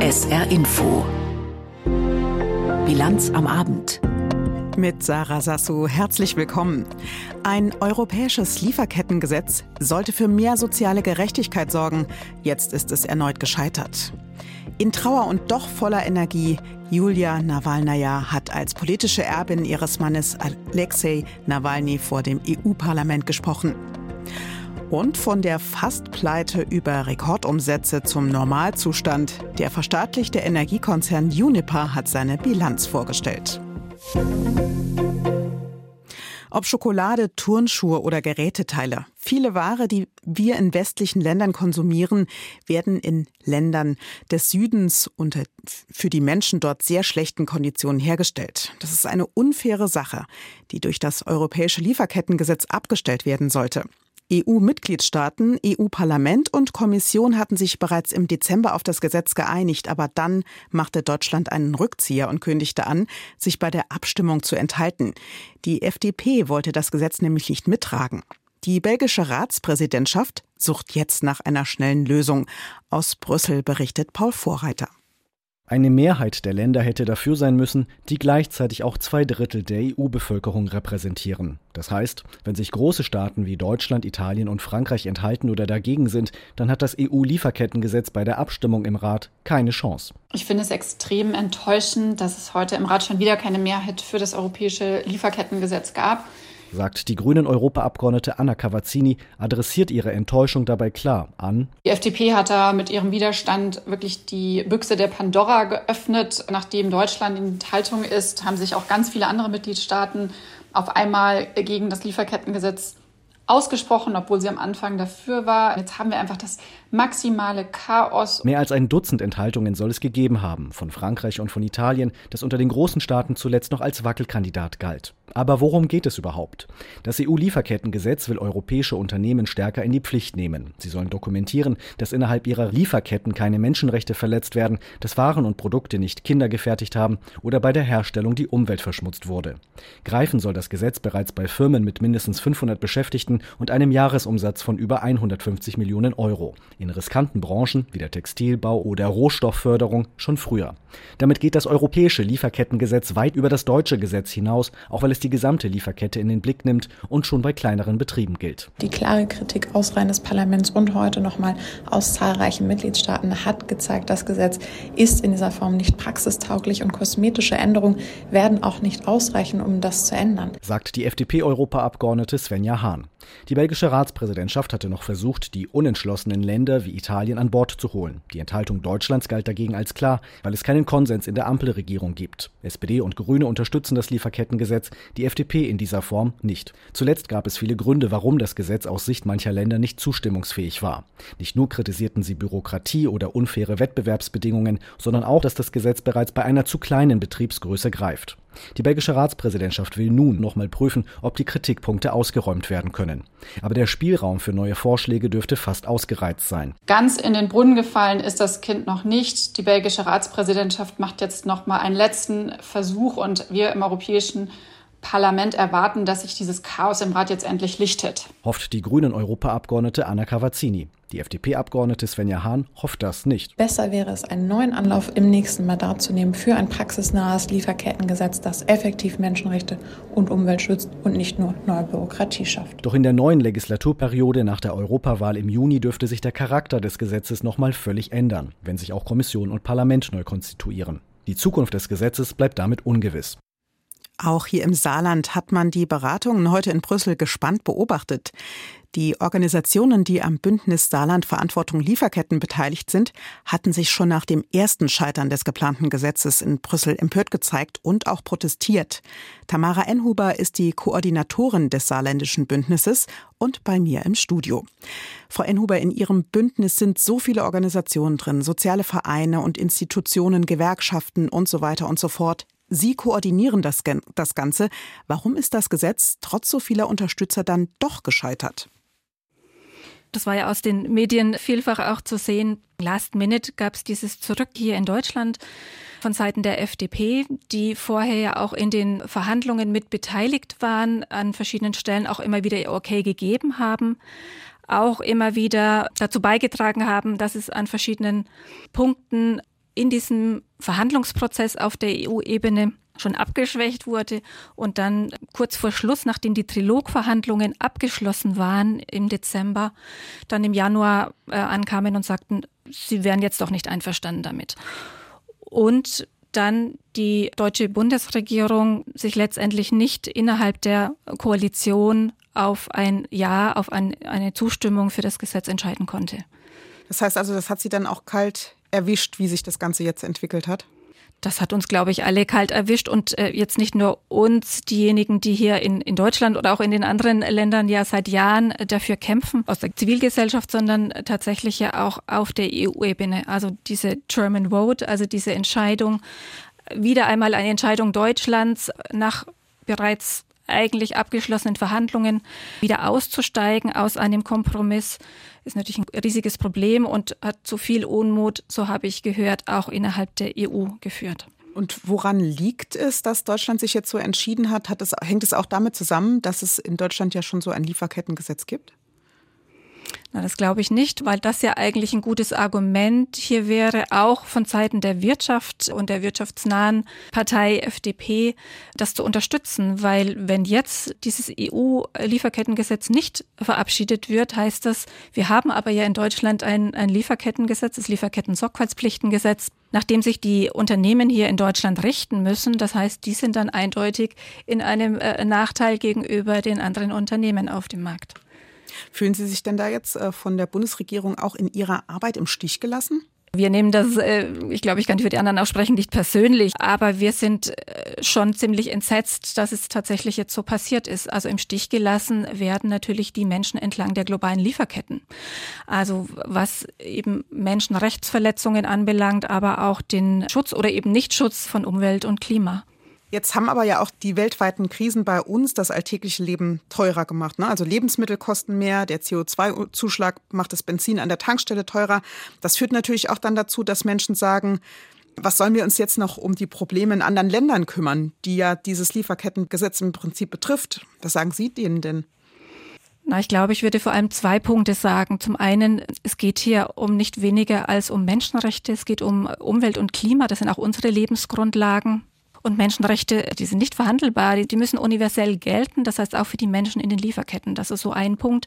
SR Info. Bilanz am Abend. Mit Sarah Sassou herzlich willkommen. Ein europäisches Lieferkettengesetz sollte für mehr soziale Gerechtigkeit sorgen. Jetzt ist es erneut gescheitert. In Trauer und doch voller Energie, Julia Nawalnaja hat als politische Erbin ihres Mannes Alexei Nawalny vor dem EU-Parlament gesprochen. Und von der Fastpleite über Rekordumsätze zum Normalzustand. Der verstaatlichte Energiekonzern Uniper hat seine Bilanz vorgestellt. Ob Schokolade, Turnschuhe oder Geräteteile. Viele Ware, die wir in westlichen Ländern konsumieren, werden in Ländern des Südens unter für die Menschen dort sehr schlechten Konditionen hergestellt. Das ist eine unfaire Sache, die durch das europäische Lieferkettengesetz abgestellt werden sollte. EU-Mitgliedstaaten, EU-Parlament und Kommission hatten sich bereits im Dezember auf das Gesetz geeinigt, aber dann machte Deutschland einen Rückzieher und kündigte an, sich bei der Abstimmung zu enthalten. Die FDP wollte das Gesetz nämlich nicht mittragen. Die belgische Ratspräsidentschaft sucht jetzt nach einer schnellen Lösung. Aus Brüssel berichtet Paul Vorreiter. Eine Mehrheit der Länder hätte dafür sein müssen, die gleichzeitig auch zwei Drittel der EU-Bevölkerung repräsentieren. Das heißt, wenn sich große Staaten wie Deutschland, Italien und Frankreich enthalten oder dagegen sind, dann hat das EU-Lieferkettengesetz bei der Abstimmung im Rat keine Chance. Ich finde es extrem enttäuschend, dass es heute im Rat schon wieder keine Mehrheit für das europäische Lieferkettengesetz gab sagt die grünen Europaabgeordnete Anna Cavazzini, adressiert ihre Enttäuschung dabei klar an. Die FDP hat da mit ihrem Widerstand wirklich die Büchse der Pandora geöffnet. Nachdem Deutschland in Haltung ist, haben sich auch ganz viele andere Mitgliedstaaten auf einmal gegen das Lieferkettengesetz ausgesprochen, obwohl sie am Anfang dafür war. Jetzt haben wir einfach das maximale Chaos. Mehr als ein Dutzend Enthaltungen soll es gegeben haben, von Frankreich und von Italien, das unter den großen Staaten zuletzt noch als Wackelkandidat galt. Aber worum geht es überhaupt? Das EU-Lieferkettengesetz will europäische Unternehmen stärker in die Pflicht nehmen. Sie sollen dokumentieren, dass innerhalb ihrer Lieferketten keine Menschenrechte verletzt werden, dass Waren und Produkte nicht Kinder gefertigt haben oder bei der Herstellung die Umwelt verschmutzt wurde. Greifen soll das Gesetz bereits bei Firmen mit mindestens 500 Beschäftigten und einem Jahresumsatz von über 150 Millionen Euro. In riskanten Branchen wie der Textilbau oder Rohstoffförderung schon früher. Damit geht das europäische Lieferkettengesetz weit über das deutsche Gesetz hinaus, auch weil es die gesamte Lieferkette in den Blick nimmt und schon bei kleineren Betrieben gilt. Die klare Kritik aus Reihen des Parlaments und heute nochmal aus zahlreichen Mitgliedstaaten hat gezeigt, das Gesetz ist in dieser Form nicht praxistauglich und kosmetische Änderungen werden auch nicht ausreichen, um das zu ändern, sagt die FDP-Europaabgeordnete Svenja Hahn. Die belgische Ratspräsidentschaft hatte noch versucht, die unentschlossenen Länder wie Italien an Bord zu holen. Die Enthaltung Deutschlands galt dagegen als klar, weil es keinen Konsens in der Ampelregierung gibt. SPD und Grüne unterstützen das Lieferkettengesetz, die FDP in dieser Form nicht. Zuletzt gab es viele Gründe, warum das Gesetz aus Sicht mancher Länder nicht zustimmungsfähig war. Nicht nur kritisierten sie Bürokratie oder unfaire Wettbewerbsbedingungen, sondern auch, dass das Gesetz bereits bei einer zu kleinen Betriebsgröße greift. Die belgische Ratspräsidentschaft will nun nochmal prüfen, ob die Kritikpunkte ausgeräumt werden können. Aber der Spielraum für neue Vorschläge dürfte fast ausgereizt sein. Ganz in den Brunnen gefallen ist das Kind noch nicht. Die belgische Ratspräsidentschaft macht jetzt nochmal einen letzten Versuch und wir im Europäischen Parlament erwarten, dass sich dieses Chaos im Rat jetzt endlich lichtet. Hofft die grünen Europaabgeordnete Anna Cavazzini. Die FDP-Abgeordnete Svenja Hahn hofft das nicht. Besser wäre es, einen neuen Anlauf im nächsten Mandat zu nehmen für ein praxisnahes Lieferkettengesetz, das effektiv Menschenrechte und Umwelt schützt und nicht nur neue Bürokratie schafft. Doch in der neuen Legislaturperiode nach der Europawahl im Juni dürfte sich der Charakter des Gesetzes nochmal völlig ändern, wenn sich auch Kommission und Parlament neu konstituieren. Die Zukunft des Gesetzes bleibt damit ungewiss. Auch hier im Saarland hat man die Beratungen heute in Brüssel gespannt beobachtet. Die Organisationen, die am Bündnis Saarland Verantwortung Lieferketten beteiligt sind, hatten sich schon nach dem ersten Scheitern des geplanten Gesetzes in Brüssel empört gezeigt und auch protestiert. Tamara Enhuber ist die Koordinatorin des saarländischen Bündnisses und bei mir im Studio. Frau Enhuber, in Ihrem Bündnis sind so viele Organisationen drin, soziale Vereine und Institutionen, Gewerkschaften und so weiter und so fort. Sie koordinieren das, das Ganze. Warum ist das Gesetz trotz so vieler Unterstützer dann doch gescheitert? Das war ja aus den Medien vielfach auch zu sehen. Last Minute gab es dieses Zurück hier in Deutschland von Seiten der FDP, die vorher ja auch in den Verhandlungen mit beteiligt waren, an verschiedenen Stellen auch immer wieder okay gegeben haben. auch immer wieder dazu beigetragen haben, dass es an verschiedenen Punkten in diesem Verhandlungsprozess auf der EU-Ebene schon abgeschwächt wurde und dann kurz vor Schluss, nachdem die Trilogverhandlungen abgeschlossen waren im Dezember, dann im Januar äh, ankamen und sagten, sie wären jetzt doch nicht einverstanden damit. Und dann die deutsche Bundesregierung sich letztendlich nicht innerhalb der Koalition auf ein Ja, auf ein, eine Zustimmung für das Gesetz entscheiden konnte. Das heißt also, das hat Sie dann auch kalt erwischt, wie sich das Ganze jetzt entwickelt hat? Das hat uns, glaube ich, alle kalt erwischt und äh, jetzt nicht nur uns, diejenigen, die hier in, in Deutschland oder auch in den anderen Ländern ja seit Jahren dafür kämpfen, aus der Zivilgesellschaft, sondern tatsächlich ja auch auf der EU-Ebene. Also diese German Vote, also diese Entscheidung, wieder einmal eine Entscheidung Deutschlands nach bereits eigentlich abgeschlossenen Verhandlungen wieder auszusteigen aus einem Kompromiss, ist natürlich ein riesiges Problem und hat zu viel Unmut, so habe ich gehört, auch innerhalb der EU geführt. Und woran liegt es, dass Deutschland sich jetzt so entschieden hat? hat es, hängt es auch damit zusammen, dass es in Deutschland ja schon so ein Lieferkettengesetz gibt? Na, das glaube ich nicht, weil das ja eigentlich ein gutes Argument hier wäre, auch von Seiten der Wirtschaft und der wirtschaftsnahen Partei FDP, das zu unterstützen. Weil wenn jetzt dieses EU-Lieferkettengesetz nicht verabschiedet wird, heißt das, wir haben aber ja in Deutschland ein, ein Lieferkettengesetz, das Lieferketten-Sorgfaltspflichtengesetz, nach dem sich die Unternehmen hier in Deutschland richten müssen. Das heißt, die sind dann eindeutig in einem äh, Nachteil gegenüber den anderen Unternehmen auf dem Markt. Fühlen Sie sich denn da jetzt äh, von der Bundesregierung auch in Ihrer Arbeit im Stich gelassen? Wir nehmen das, äh, ich glaube, ich kann für die anderen auch sprechen, nicht persönlich, aber wir sind äh, schon ziemlich entsetzt, dass es tatsächlich jetzt so passiert ist. Also im Stich gelassen werden natürlich die Menschen entlang der globalen Lieferketten. Also was eben Menschenrechtsverletzungen anbelangt, aber auch den Schutz oder eben Nichtschutz von Umwelt und Klima. Jetzt haben aber ja auch die weltweiten Krisen bei uns das alltägliche Leben teurer gemacht. Ne? Also Lebensmittel kosten mehr, der CO2-Zuschlag macht das Benzin an der Tankstelle teurer. Das führt natürlich auch dann dazu, dass Menschen sagen, was sollen wir uns jetzt noch um die Probleme in anderen Ländern kümmern, die ja dieses Lieferkettengesetz im Prinzip betrifft? Was sagen Sie denen denn? Na, ich glaube, ich würde vor allem zwei Punkte sagen. Zum einen, es geht hier um nicht weniger als um Menschenrechte. Es geht um Umwelt und Klima. Das sind auch unsere Lebensgrundlagen. Und Menschenrechte, die sind nicht verhandelbar, die, die müssen universell gelten, das heißt auch für die Menschen in den Lieferketten. Das ist so ein Punkt,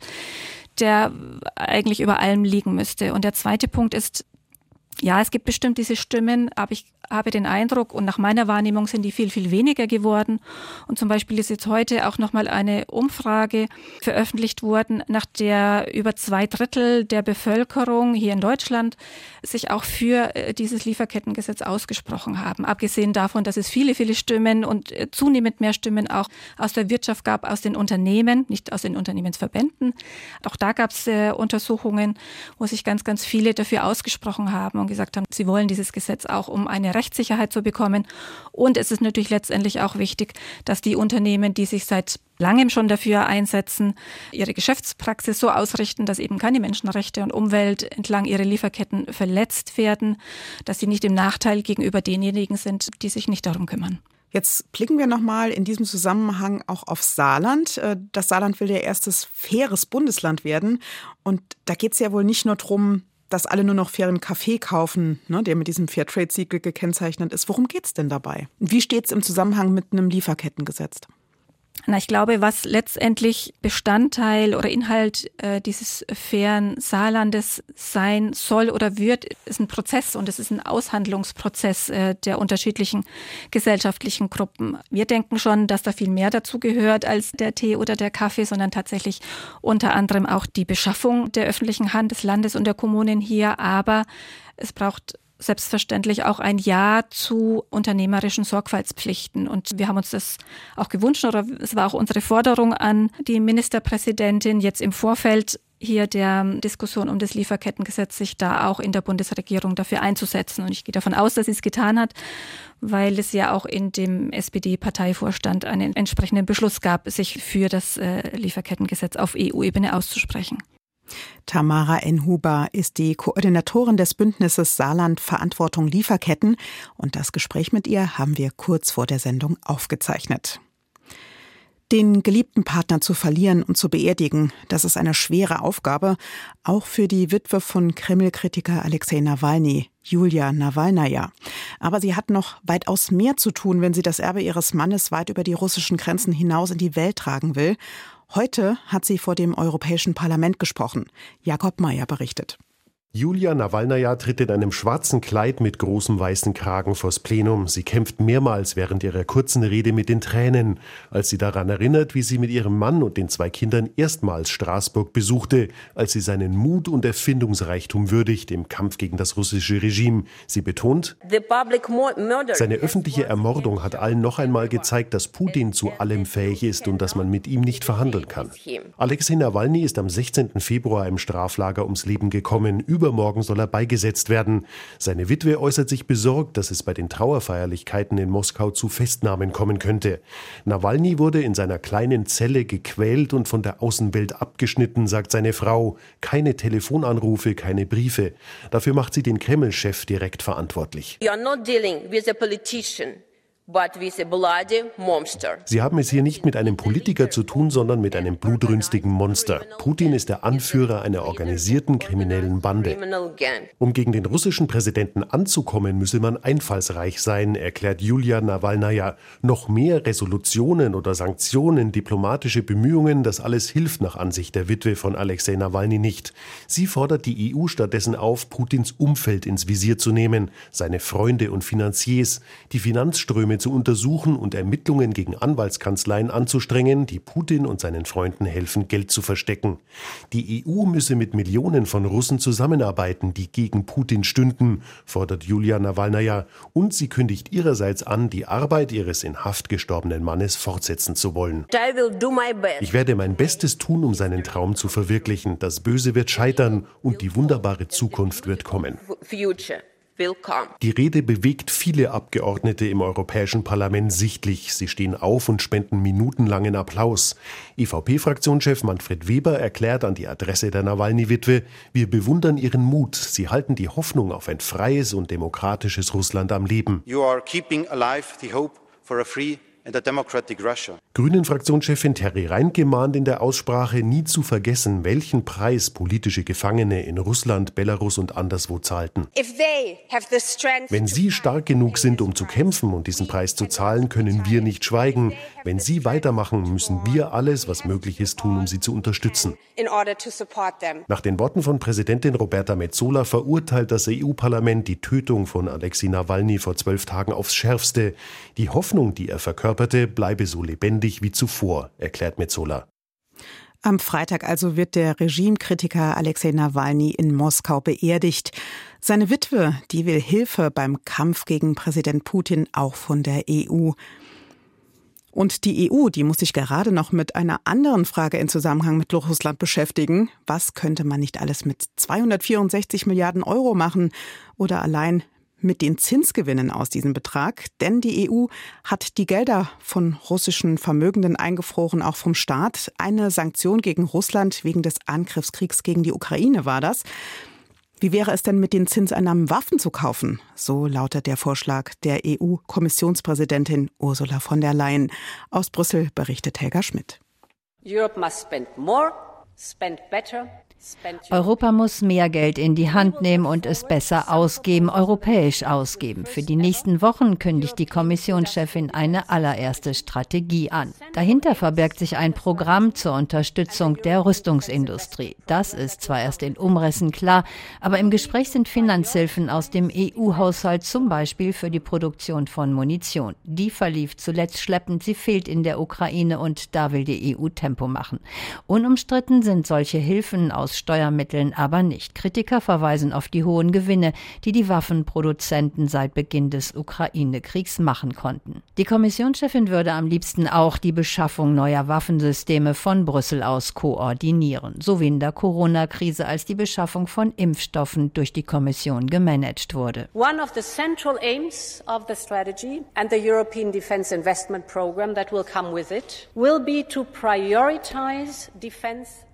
der eigentlich über allem liegen müsste. Und der zweite Punkt ist, ja, es gibt bestimmt diese Stimmen, aber ich habe den Eindruck, und nach meiner Wahrnehmung sind die viel, viel weniger geworden. Und zum Beispiel ist jetzt heute auch nochmal eine Umfrage veröffentlicht worden, nach der über zwei Drittel der Bevölkerung hier in Deutschland sich auch für äh, dieses Lieferkettengesetz ausgesprochen haben. Abgesehen davon, dass es viele, viele Stimmen und äh, zunehmend mehr Stimmen auch aus der Wirtschaft gab, aus den Unternehmen, nicht aus den Unternehmensverbänden. Auch da gab es äh, Untersuchungen, wo sich ganz, ganz viele dafür ausgesprochen haben und gesagt haben, sie wollen dieses Gesetz auch, um eine Rechtssicherheit zu bekommen. Und es ist natürlich letztendlich auch wichtig, dass die Unternehmen, die sich seit langem schon dafür einsetzen, ihre Geschäftspraxis so ausrichten, dass eben keine Menschenrechte und Umwelt entlang ihrer Lieferketten verletzt werden, dass sie nicht im Nachteil gegenüber denjenigen sind, die sich nicht darum kümmern. Jetzt blicken wir nochmal in diesem Zusammenhang auch auf Saarland. Äh, das Saarland will ja erstes faires Bundesland werden. Und da geht es ja wohl nicht nur darum, dass alle nur noch fairen Kaffee kaufen, ne, der mit diesem Fairtrade-Siegel gekennzeichnet ist. Worum geht es denn dabei? Wie steht es im Zusammenhang mit einem Lieferkettengesetz? Na, ich glaube, was letztendlich Bestandteil oder Inhalt äh, dieses fairen Saarlandes sein soll oder wird, ist ein Prozess und es ist ein Aushandlungsprozess äh, der unterschiedlichen gesellschaftlichen Gruppen. Wir denken schon, dass da viel mehr dazu gehört als der Tee oder der Kaffee, sondern tatsächlich unter anderem auch die Beschaffung der öffentlichen Hand des Landes und der Kommunen hier. Aber es braucht selbstverständlich auch ein Ja zu unternehmerischen Sorgfaltspflichten. Und wir haben uns das auch gewünscht oder es war auch unsere Forderung an die Ministerpräsidentin jetzt im Vorfeld hier der Diskussion um das Lieferkettengesetz sich da auch in der Bundesregierung dafür einzusetzen. Und ich gehe davon aus, dass sie es getan hat, weil es ja auch in dem SPD-Parteivorstand einen entsprechenden Beschluss gab, sich für das äh, Lieferkettengesetz auf EU-Ebene auszusprechen. Tamara Enhuber ist die Koordinatorin des Bündnisses Saarland Verantwortung Lieferketten und das Gespräch mit ihr haben wir kurz vor der Sendung aufgezeichnet. Den geliebten Partner zu verlieren und zu beerdigen, das ist eine schwere Aufgabe, auch für die Witwe von Kreml-Kritiker Alexei Nawalny, Julia Nawalnaja. Aber sie hat noch weitaus mehr zu tun, wenn sie das Erbe ihres Mannes weit über die russischen Grenzen hinaus in die Welt tragen will. Heute hat sie vor dem Europäischen Parlament gesprochen. Jakob Mayer berichtet. Julia Nawalnaja tritt in einem schwarzen Kleid mit großem weißen Kragen vors Plenum. Sie kämpft mehrmals während ihrer kurzen Rede mit den Tränen, als sie daran erinnert, wie sie mit ihrem Mann und den zwei Kindern erstmals Straßburg besuchte, als sie seinen Mut und Erfindungsreichtum würdigt im Kampf gegen das russische Regime. Sie betont, seine öffentliche Ermordung hat allen noch einmal gezeigt, dass Putin zu allem fähig ist und dass man mit ihm nicht verhandeln kann. Alexei Nawalny ist am 16. Februar im Straflager ums Leben gekommen. Übermorgen soll er beigesetzt werden. Seine Witwe äußert sich besorgt, dass es bei den Trauerfeierlichkeiten in Moskau zu Festnahmen kommen könnte. Nawalny wurde in seiner kleinen Zelle gequält und von der Außenwelt abgeschnitten, sagt seine Frau. Keine Telefonanrufe, keine Briefe. Dafür macht sie den Kreml-Chef direkt verantwortlich. You are not dealing with a politician. Sie haben es hier nicht mit einem Politiker zu tun, sondern mit einem blutrünstigen Monster. Putin ist der Anführer einer organisierten kriminellen Bande. Um gegen den russischen Präsidenten anzukommen, müsse man einfallsreich sein, erklärt Julia Nawalnaja. Noch mehr Resolutionen oder Sanktionen, diplomatische Bemühungen, das alles hilft nach Ansicht der Witwe von Alexei Nawalny nicht. Sie fordert die EU stattdessen auf, Putins Umfeld ins Visier zu nehmen, seine Freunde und Finanziers, die Finanzströme zu untersuchen und Ermittlungen gegen Anwaltskanzleien anzustrengen, die Putin und seinen Freunden helfen, Geld zu verstecken. Die EU müsse mit Millionen von Russen zusammenarbeiten, die gegen Putin stünden, fordert Julia Nawalnaja, und sie kündigt ihrerseits an, die Arbeit ihres in Haft gestorbenen Mannes fortsetzen zu wollen. Ich werde mein Bestes tun, um seinen Traum zu verwirklichen. Das Böse wird scheitern und die wunderbare Zukunft wird kommen. Die Rede bewegt viele Abgeordnete im Europäischen Parlament sichtlich. Sie stehen auf und spenden minutenlangen Applaus. EVP-Fraktionschef Manfred Weber erklärt an die Adresse der Nawalny-Witwe, wir bewundern ihren Mut. Sie halten die Hoffnung auf ein freies und demokratisches Russland am Leben. You are keeping alive the hope for a free Grünen-Fraktionschefin Terry Reinke mahnt in der Aussprache nie zu vergessen, welchen Preis politische Gefangene in Russland, Belarus und anderswo zahlten. Wenn sie stark genug sind, um zu kämpfen und diesen Preis zu zahlen, können wir nicht schweigen. Wenn sie weitermachen, müssen wir alles, was möglich ist, tun, um sie zu unterstützen. Nach den Worten von Präsidentin Roberta Metzola verurteilt das EU-Parlament die Tötung von Alexei Nawalny vor zwölf Tagen aufs Schärfste. Die Hoffnung, die er verkörperte, bleibe so lebendig wie zuvor, erklärt Metzola. Am Freitag also wird der Regimekritiker Alexei Nawalny in Moskau beerdigt. Seine Witwe, die will Hilfe beim Kampf gegen Präsident Putin auch von der EU. Und die EU, die muss sich gerade noch mit einer anderen Frage in Zusammenhang mit Russland beschäftigen. Was könnte man nicht alles mit 264 Milliarden Euro machen oder allein mit den Zinsgewinnen aus diesem Betrag? Denn die EU hat die Gelder von russischen Vermögenden eingefroren, auch vom Staat. Eine Sanktion gegen Russland wegen des Angriffskriegs gegen die Ukraine war das. Wie wäre es denn mit den Zinseinnahmen Waffen zu kaufen? So lautet der Vorschlag der EU-Kommissionspräsidentin Ursula von der Leyen. Aus Brüssel berichtet Helga Schmidt. Europe must spend more, spend better Europa muss mehr Geld in die Hand nehmen und es besser ausgeben, europäisch ausgeben. Für die nächsten Wochen kündigt die Kommissionschefin eine allererste Strategie an. Dahinter verbirgt sich ein Programm zur Unterstützung der Rüstungsindustrie. Das ist zwar erst in Umrissen klar, aber im Gespräch sind Finanzhilfen aus dem EU-Haushalt zum Beispiel für die Produktion von Munition. Die verlief zuletzt schleppend, sie fehlt in der Ukraine und da will die EU Tempo machen. Unumstritten sind solche Hilfen aus aus Steuermitteln aber nicht. Kritiker verweisen auf die hohen Gewinne, die die Waffenproduzenten seit Beginn des Ukraine-Kriegs machen konnten. Die Kommissionschefin würde am liebsten auch die Beschaffung neuer Waffensysteme von Brüssel aus koordinieren, so wie in der Corona-Krise, als die Beschaffung von Impfstoffen durch die Kommission gemanagt wurde. One of the central aims of the strategy and the European Defence Investment Program that will come with it will be to prioritize defence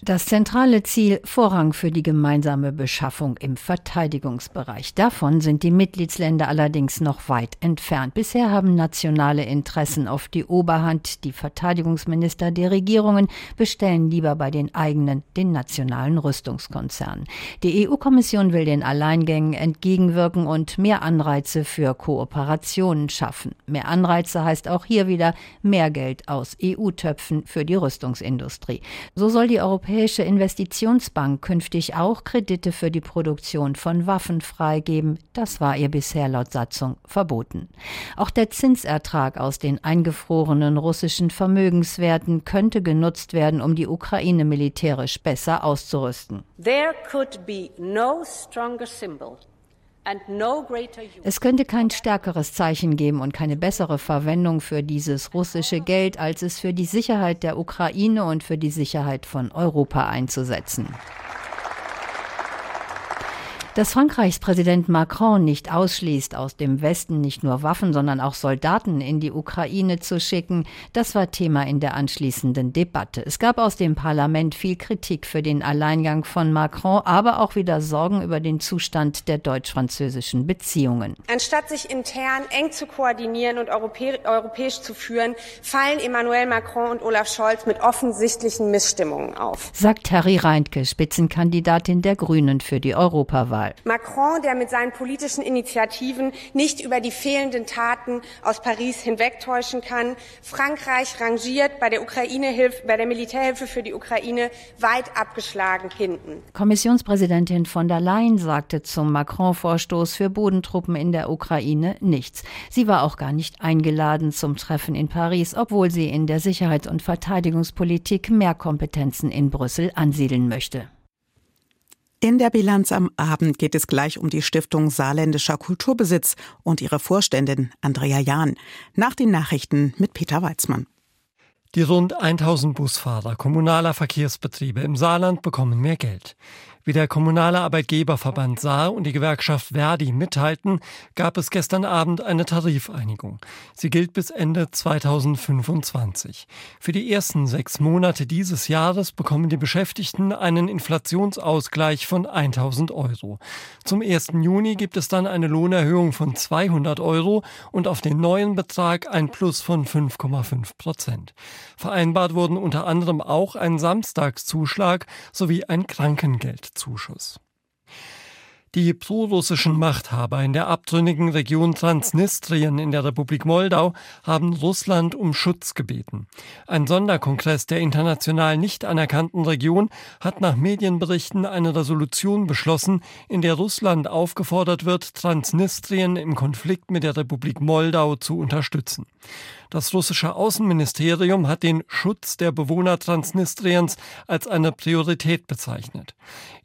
Das zentrale Ziel Vorrang für die gemeinsame Beschaffung im Verteidigungsbereich. Davon sind die Mitgliedsländer allerdings noch weit entfernt. Bisher haben nationale Interessen oft die Oberhand. Die Verteidigungsminister der Regierungen bestellen lieber bei den eigenen, den nationalen Rüstungskonzernen. Die EU-Kommission will den Alleingängen entgegenwirken und mehr Anreize für Kooperationen schaffen. Mehr Anreize heißt auch hier wieder mehr Geld aus EU-Töpfen für die Rüstungsindustrie. So soll die Europäische Investitionsbank künftig auch Kredite für die Produktion von Waffen freigeben. Das war ihr bisher laut Satzung verboten. Auch der Zinsertrag aus den eingefrorenen russischen Vermögenswerten könnte genutzt werden, um die Ukraine militärisch besser auszurüsten. There could be no stronger symbol es könnte kein stärkeres Zeichen geben und keine bessere Verwendung für dieses russische Geld, als es für die Sicherheit der Ukraine und für die Sicherheit von Europa einzusetzen. Dass Frankreichs Präsident Macron nicht ausschließt, aus dem Westen nicht nur Waffen, sondern auch Soldaten in die Ukraine zu schicken, das war Thema in der anschließenden Debatte. Es gab aus dem Parlament viel Kritik für den Alleingang von Macron, aber auch wieder Sorgen über den Zustand der deutsch-französischen Beziehungen. Anstatt sich intern eng zu koordinieren und europä europäisch zu führen, fallen Emmanuel Macron und Olaf Scholz mit offensichtlichen Missstimmungen auf. Sagt Harry Reintke, Spitzenkandidatin der Grünen für die Europawahl. Wahl. Macron, der mit seinen politischen Initiativen nicht über die fehlenden Taten aus Paris hinwegtäuschen kann. Frankreich rangiert bei der Ukraine bei der Militärhilfe für die Ukraine weit abgeschlagen hinten. Kommissionspräsidentin von der Leyen sagte zum Macron-Vorstoß für Bodentruppen in der Ukraine nichts. Sie war auch gar nicht eingeladen zum Treffen in Paris, obwohl sie in der Sicherheits- und Verteidigungspolitik mehr Kompetenzen in Brüssel ansiedeln möchte. In der Bilanz am Abend geht es gleich um die Stiftung Saarländischer Kulturbesitz und ihre Vorständin Andrea Jahn. Nach den Nachrichten mit Peter Weizmann. Die rund 1000 Busfahrer kommunaler Verkehrsbetriebe im Saarland bekommen mehr Geld. Wie der Kommunale Arbeitgeberverband Saar und die Gewerkschaft Verdi mitteilten, gab es gestern Abend eine Tarifeinigung. Sie gilt bis Ende 2025. Für die ersten sechs Monate dieses Jahres bekommen die Beschäftigten einen Inflationsausgleich von 1000 Euro. Zum 1. Juni gibt es dann eine Lohnerhöhung von 200 Euro und auf den neuen Betrag ein Plus von 5,5 Prozent. Vereinbart wurden unter anderem auch ein Samstagszuschlag sowie ein Krankengeld. Zuschuss. Die prorussischen Machthaber in der abtrünnigen Region Transnistrien in der Republik Moldau haben Russland um Schutz gebeten. Ein Sonderkongress der international nicht anerkannten Region hat nach Medienberichten eine Resolution beschlossen, in der Russland aufgefordert wird, Transnistrien im Konflikt mit der Republik Moldau zu unterstützen. Das russische Außenministerium hat den Schutz der Bewohner Transnistriens als eine Priorität bezeichnet.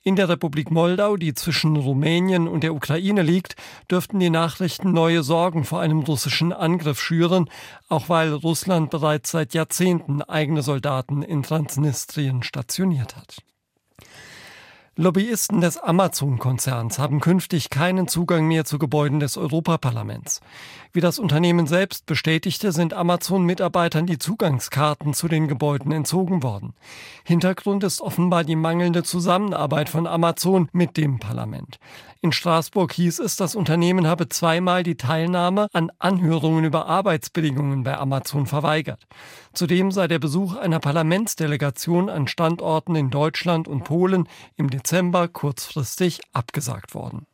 In der Republik Moldau, die zwischen Rumänien und der Ukraine liegt, dürften die Nachrichten neue Sorgen vor einem russischen Angriff schüren, auch weil Russland bereits seit Jahrzehnten eigene Soldaten in Transnistrien stationiert hat. Lobbyisten des Amazon-Konzerns haben künftig keinen Zugang mehr zu Gebäuden des Europaparlaments. Wie das Unternehmen selbst bestätigte, sind Amazon-Mitarbeitern die Zugangskarten zu den Gebäuden entzogen worden. Hintergrund ist offenbar die mangelnde Zusammenarbeit von Amazon mit dem Parlament. In Straßburg hieß es, das Unternehmen habe zweimal die Teilnahme an Anhörungen über Arbeitsbedingungen bei Amazon verweigert. Zudem sei der Besuch einer Parlamentsdelegation an Standorten in Deutschland und Polen im Dezember kurzfristig abgesagt worden.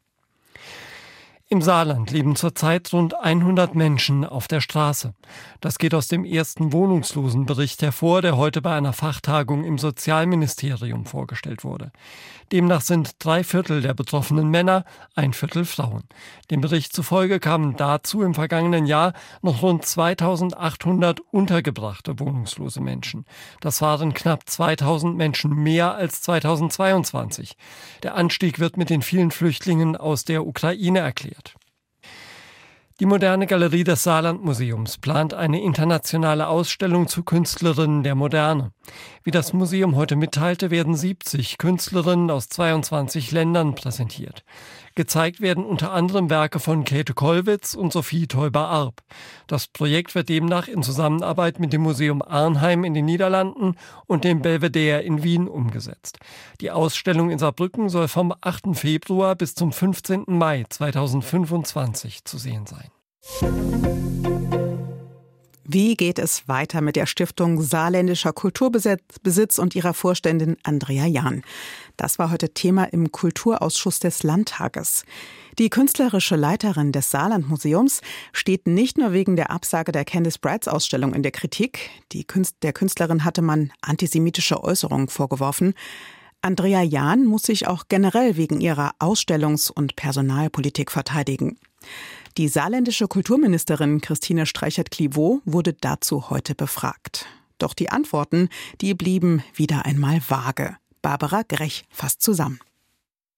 Im Saarland leben zurzeit rund 100 Menschen auf der Straße. Das geht aus dem ersten Wohnungslosenbericht hervor, der heute bei einer Fachtagung im Sozialministerium vorgestellt wurde. Demnach sind drei Viertel der betroffenen Männer, ein Viertel Frauen. Dem Bericht zufolge kamen dazu im vergangenen Jahr noch rund 2800 untergebrachte wohnungslose Menschen. Das waren knapp 2000 Menschen mehr als 2022. Der Anstieg wird mit den vielen Flüchtlingen aus der Ukraine erklärt. Die moderne Galerie des Saarlandmuseums plant eine internationale Ausstellung zu Künstlerinnen der Moderne. Wie das Museum heute mitteilte, werden 70 Künstlerinnen aus 22 Ländern präsentiert. Gezeigt werden unter anderem Werke von Käthe Kollwitz und Sophie Teuber-Arp. Das Projekt wird demnach in Zusammenarbeit mit dem Museum Arnheim in den Niederlanden und dem Belvedere in Wien umgesetzt. Die Ausstellung in Saarbrücken soll vom 8. Februar bis zum 15. Mai 2025 zu sehen sein. Wie geht es weiter mit der Stiftung Saarländischer Kulturbesitz und ihrer Vorständin Andrea Jahn? Das war heute Thema im Kulturausschuss des Landtages. Die künstlerische Leiterin des Saarlandmuseums steht nicht nur wegen der Absage der Candice Brights Ausstellung in der Kritik. Künst der Künstlerin hatte man antisemitische Äußerungen vorgeworfen. Andrea Jahn muss sich auch generell wegen ihrer Ausstellungs- und Personalpolitik verteidigen. Die saarländische Kulturministerin Christine Streichert-Clivaux wurde dazu heute befragt. Doch die Antworten, die blieben wieder einmal vage. Barbara Grech fasst zusammen.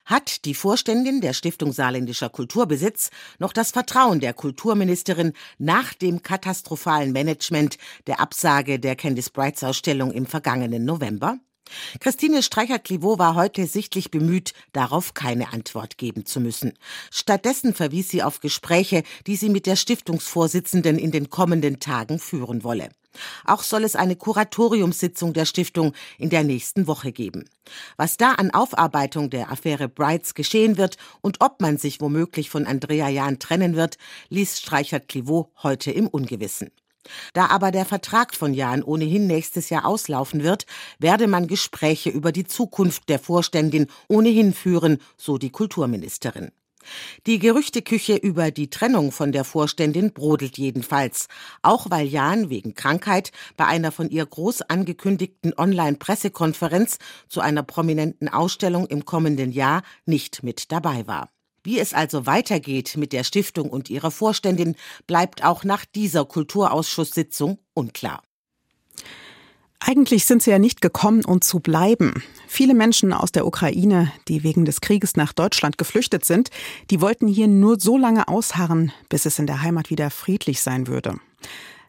Hat die Vorständin der Stiftung Saarländischer Kulturbesitz noch das Vertrauen der Kulturministerin nach dem katastrophalen Management der Absage der Candice Brights Ausstellung im vergangenen November? Christine Streichert-Clivaux war heute sichtlich bemüht, darauf keine Antwort geben zu müssen. Stattdessen verwies sie auf Gespräche, die sie mit der Stiftungsvorsitzenden in den kommenden Tagen führen wolle. Auch soll es eine Kuratoriumssitzung der Stiftung in der nächsten Woche geben. Was da an Aufarbeitung der Affäre Brights geschehen wird und ob man sich womöglich von Andrea Jahn trennen wird, ließ Streichert-Clivaux heute im Ungewissen. Da aber der Vertrag von Jahn ohnehin nächstes Jahr auslaufen wird, werde man Gespräche über die Zukunft der Vorständin ohnehin führen, so die Kulturministerin. Die Gerüchteküche über die Trennung von der Vorständin brodelt jedenfalls, auch weil Jahn wegen Krankheit bei einer von ihr groß angekündigten Online-Pressekonferenz zu einer prominenten Ausstellung im kommenden Jahr nicht mit dabei war. Wie es also weitergeht mit der Stiftung und ihrer Vorständin, bleibt auch nach dieser Kulturausschusssitzung unklar. Eigentlich sind sie ja nicht gekommen, um zu bleiben. Viele Menschen aus der Ukraine, die wegen des Krieges nach Deutschland geflüchtet sind, die wollten hier nur so lange ausharren, bis es in der Heimat wieder friedlich sein würde.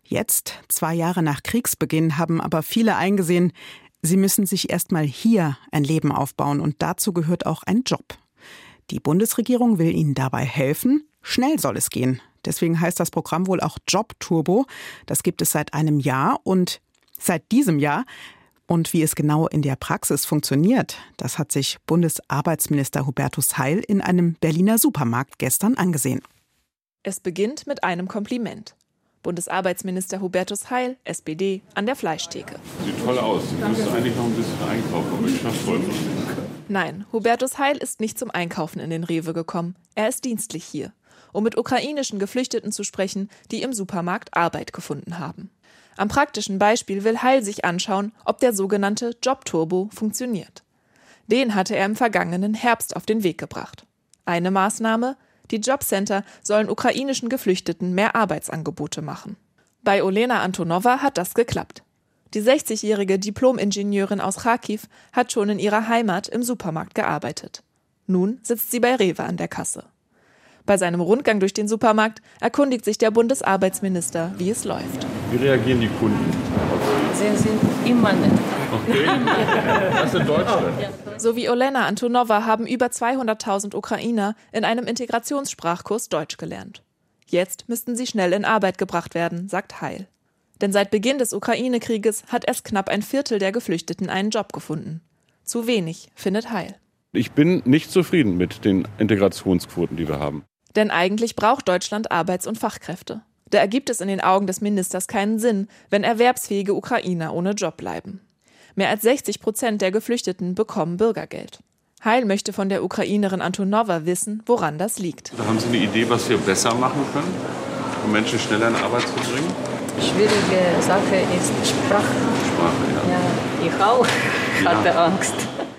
Jetzt, zwei Jahre nach Kriegsbeginn, haben aber viele eingesehen, sie müssen sich erstmal hier ein Leben aufbauen und dazu gehört auch ein Job. Die Bundesregierung will ihnen dabei helfen. Schnell soll es gehen. Deswegen heißt das Programm wohl auch Job Turbo. Das gibt es seit einem Jahr und seit diesem Jahr. Und wie es genau in der Praxis funktioniert, das hat sich Bundesarbeitsminister Hubertus Heil in einem Berliner Supermarkt gestern angesehen. Es beginnt mit einem Kompliment. Bundesarbeitsminister Hubertus Heil, SPD, an der Fleischtheke. Sieht toll aus. Sie müsste eigentlich noch ein bisschen einkaufen, aber ich schaff's voll. Nein, Hubertus Heil ist nicht zum Einkaufen in den Rewe gekommen. Er ist dienstlich hier, um mit ukrainischen Geflüchteten zu sprechen, die im Supermarkt Arbeit gefunden haben. Am praktischen Beispiel will Heil sich anschauen, ob der sogenannte Jobturbo funktioniert. Den hatte er im vergangenen Herbst auf den Weg gebracht. Eine Maßnahme, die Jobcenter sollen ukrainischen Geflüchteten mehr Arbeitsangebote machen. Bei Olena Antonova hat das geklappt. Die 60-jährige Diplom-Ingenieurin aus Kharkiv hat schon in ihrer Heimat im Supermarkt gearbeitet. Nun sitzt sie bei Rewe an der Kasse. Bei seinem Rundgang durch den Supermarkt erkundigt sich der Bundesarbeitsminister, wie es läuft. Wie reagieren die Kunden? Sie sind immer nett. Okay. Das in Deutschland. So wie Olena Antonova haben über 200.000 Ukrainer in einem Integrationssprachkurs Deutsch gelernt. Jetzt müssten sie schnell in Arbeit gebracht werden, sagt Heil. Denn seit Beginn des Ukraine-Krieges hat erst knapp ein Viertel der Geflüchteten einen Job gefunden. Zu wenig, findet Heil. Ich bin nicht zufrieden mit den Integrationsquoten, die wir haben. Denn eigentlich braucht Deutschland Arbeits- und Fachkräfte. Da ergibt es in den Augen des Ministers keinen Sinn, wenn erwerbsfähige Ukrainer ohne Job bleiben. Mehr als 60 Prozent der Geflüchteten bekommen Bürgergeld. Heil möchte von der Ukrainerin Antonova wissen, woran das liegt. Haben Sie eine Idee, was wir besser machen können, um Menschen schneller in Arbeit zu bringen? Schwierige Sache ist Sprache. Sprache, ja. ja ich auch hatte ja. Angst.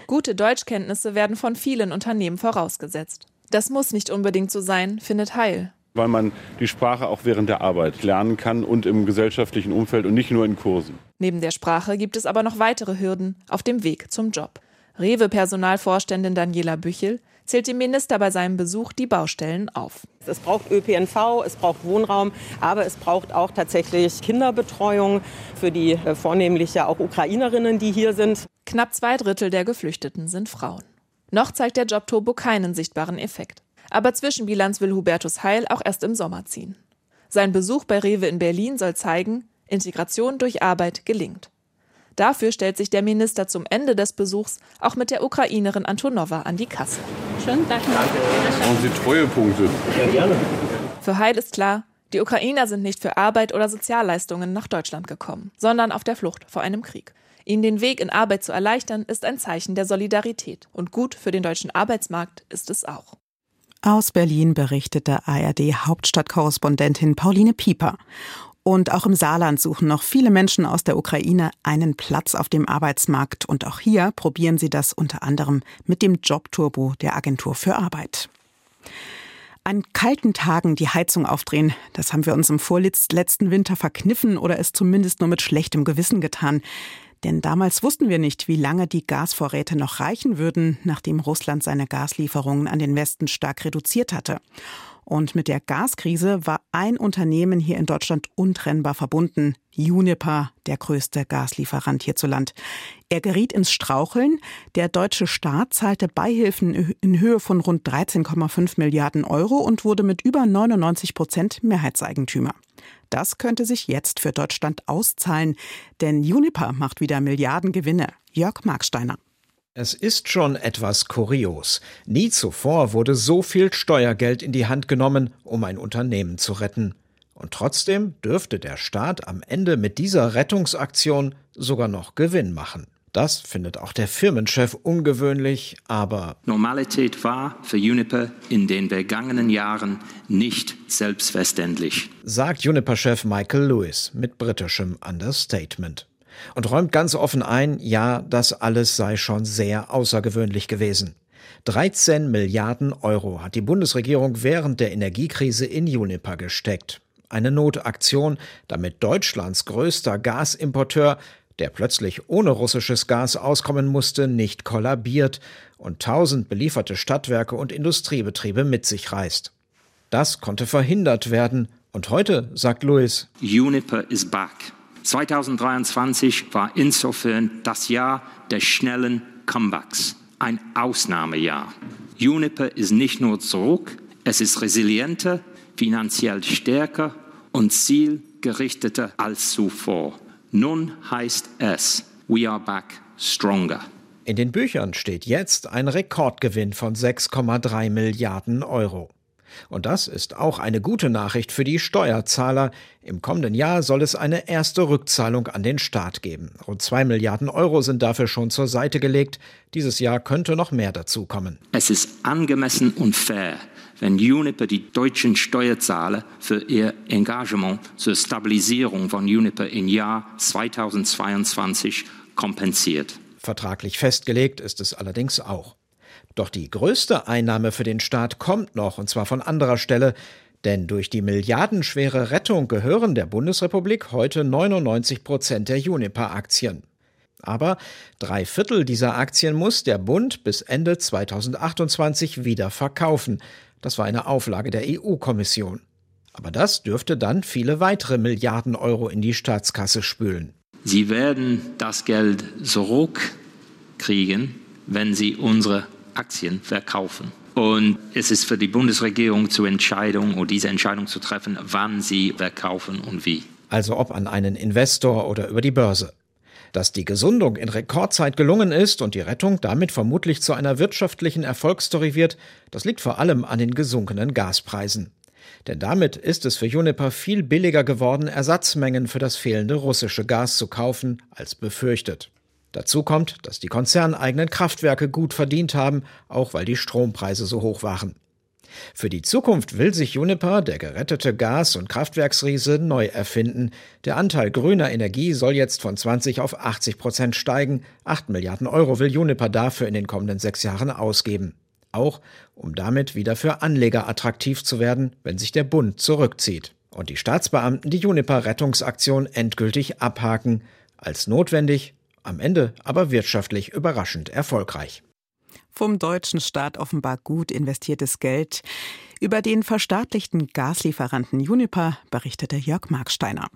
Gute Deutschkenntnisse werden von vielen Unternehmen vorausgesetzt. Das muss nicht unbedingt so sein, findet Heil. Weil man die Sprache auch während der Arbeit lernen kann und im gesellschaftlichen Umfeld und nicht nur in Kursen. Neben der Sprache gibt es aber noch weitere Hürden auf dem Weg zum Job. Rewe-Personalvorständin Daniela Büchel zählt die Minister bei seinem Besuch die Baustellen auf. Es braucht ÖPNV, es braucht Wohnraum, aber es braucht auch tatsächlich Kinderbetreuung für die äh, vornehmlich ja auch Ukrainerinnen, die hier sind. Knapp zwei Drittel der Geflüchteten sind Frauen. Noch zeigt der Jobturbo keinen sichtbaren Effekt. Aber Zwischenbilanz will Hubertus Heil auch erst im Sommer ziehen. Sein Besuch bei Rewe in Berlin soll zeigen, Integration durch Arbeit gelingt. Dafür stellt sich der Minister zum Ende des Besuchs auch mit der Ukrainerin Antonova an die Kasse. Schön, danke. Und Sie Treuepunkte. Ja, gerne. Für Heil ist klar, die Ukrainer sind nicht für Arbeit oder Sozialleistungen nach Deutschland gekommen, sondern auf der Flucht vor einem Krieg. Ihnen den Weg in Arbeit zu erleichtern, ist ein Zeichen der Solidarität. Und gut für den deutschen Arbeitsmarkt ist es auch. Aus Berlin berichtete ARD-Hauptstadtkorrespondentin Pauline Pieper. Und auch im Saarland suchen noch viele Menschen aus der Ukraine einen Platz auf dem Arbeitsmarkt. Und auch hier probieren sie das unter anderem mit dem Jobturbo der Agentur für Arbeit. An kalten Tagen die Heizung aufdrehen, das haben wir uns im vorletzten Winter verkniffen oder es zumindest nur mit schlechtem Gewissen getan. Denn damals wussten wir nicht, wie lange die Gasvorräte noch reichen würden, nachdem Russland seine Gaslieferungen an den Westen stark reduziert hatte. Und mit der Gaskrise war ein Unternehmen hier in Deutschland untrennbar verbunden. Uniper, der größte Gaslieferant hierzuland. Er geriet ins Straucheln. Der deutsche Staat zahlte Beihilfen in Höhe von rund 13,5 Milliarden Euro und wurde mit über 99 Prozent Mehrheitseigentümer. Das könnte sich jetzt für Deutschland auszahlen, denn Uniper macht wieder Milliardengewinne. Jörg Marksteiner. Es ist schon etwas kurios. Nie zuvor wurde so viel Steuergeld in die Hand genommen, um ein Unternehmen zu retten. Und trotzdem dürfte der Staat am Ende mit dieser Rettungsaktion sogar noch Gewinn machen. Das findet auch der Firmenchef ungewöhnlich, aber Normalität war für Uniper in den vergangenen Jahren nicht selbstverständlich, sagt Uniper-Chef Michael Lewis mit britischem Understatement und räumt ganz offen ein, ja, das alles sei schon sehr außergewöhnlich gewesen. 13 Milliarden Euro hat die Bundesregierung während der Energiekrise in Juniper gesteckt. Eine Notaktion, damit Deutschlands größter Gasimporteur, der plötzlich ohne russisches Gas auskommen musste, nicht kollabiert und tausend belieferte Stadtwerke und Industriebetriebe mit sich reißt. Das konnte verhindert werden. Und heute, sagt Louis, Juniper is back. 2023 war insofern das Jahr des schnellen Comebacks, ein Ausnahmejahr. Juniper ist nicht nur zurück, es ist resilienter, finanziell stärker und zielgerichteter als zuvor. Nun heißt es, we are back stronger. In den Büchern steht jetzt ein Rekordgewinn von 6,3 Milliarden Euro. Und das ist auch eine gute Nachricht für die Steuerzahler. Im kommenden Jahr soll es eine erste Rückzahlung an den Staat geben. Rund zwei Milliarden Euro sind dafür schon zur Seite gelegt. Dieses Jahr könnte noch mehr dazukommen. Es ist angemessen und fair, wenn Uniper die deutschen Steuerzahler für ihr Engagement zur Stabilisierung von Uniper im Jahr 2022 kompensiert. Vertraglich festgelegt ist es allerdings auch. Doch die größte Einnahme für den Staat kommt noch, und zwar von anderer Stelle, denn durch die milliardenschwere Rettung gehören der Bundesrepublik heute 99 Prozent der Juniper-Aktien. Aber drei Viertel dieser Aktien muss der Bund bis Ende 2028 wieder verkaufen. Das war eine Auflage der EU-Kommission. Aber das dürfte dann viele weitere Milliarden Euro in die Staatskasse spülen. Sie werden das Geld zurückkriegen, wenn Sie unsere Aktien verkaufen. Und es ist für die Bundesregierung zur Entscheidung oder diese Entscheidung zu treffen, wann sie verkaufen und wie. Also ob an einen Investor oder über die Börse. Dass die Gesundung in Rekordzeit gelungen ist und die Rettung damit vermutlich zu einer wirtschaftlichen Erfolgsstory wird, das liegt vor allem an den gesunkenen Gaspreisen. Denn damit ist es für Juniper viel billiger geworden, Ersatzmengen für das fehlende russische Gas zu kaufen, als befürchtet. Dazu kommt, dass die konzerneigenen Kraftwerke gut verdient haben, auch weil die Strompreise so hoch waren. Für die Zukunft will sich Juniper, der gerettete Gas- und Kraftwerksriese, neu erfinden. Der Anteil grüner Energie soll jetzt von 20 auf 80 Prozent steigen. 8 Milliarden Euro will Juniper dafür in den kommenden sechs Jahren ausgeben. Auch um damit wieder für Anleger attraktiv zu werden, wenn sich der Bund zurückzieht. Und die Staatsbeamten die Juniper-Rettungsaktion endgültig abhaken. Als notwendig am Ende aber wirtschaftlich überraschend erfolgreich. Vom deutschen Staat offenbar gut investiertes Geld. Über den verstaatlichten Gaslieferanten Juniper berichtete Jörg Marksteiner.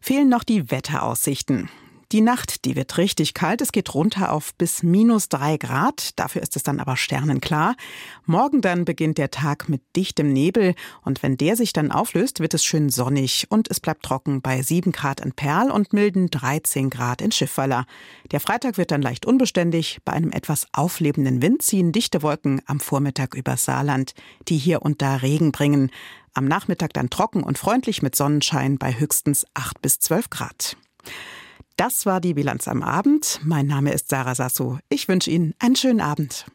Fehlen noch die Wetteraussichten. Die Nacht, die wird richtig kalt. Es geht runter auf bis minus drei Grad. Dafür ist es dann aber sternenklar. Morgen dann beginnt der Tag mit dichtem Nebel. Und wenn der sich dann auflöst, wird es schön sonnig. Und es bleibt trocken bei sieben Grad in Perl und milden 13 Grad in Schiffwaller. Der Freitag wird dann leicht unbeständig. Bei einem etwas auflebenden Wind ziehen dichte Wolken am Vormittag über Saarland, die hier und da Regen bringen. Am Nachmittag dann trocken und freundlich mit Sonnenschein bei höchstens acht bis zwölf Grad. Das war die Bilanz am Abend. Mein Name ist Sarah Sasso. Ich wünsche Ihnen einen schönen Abend.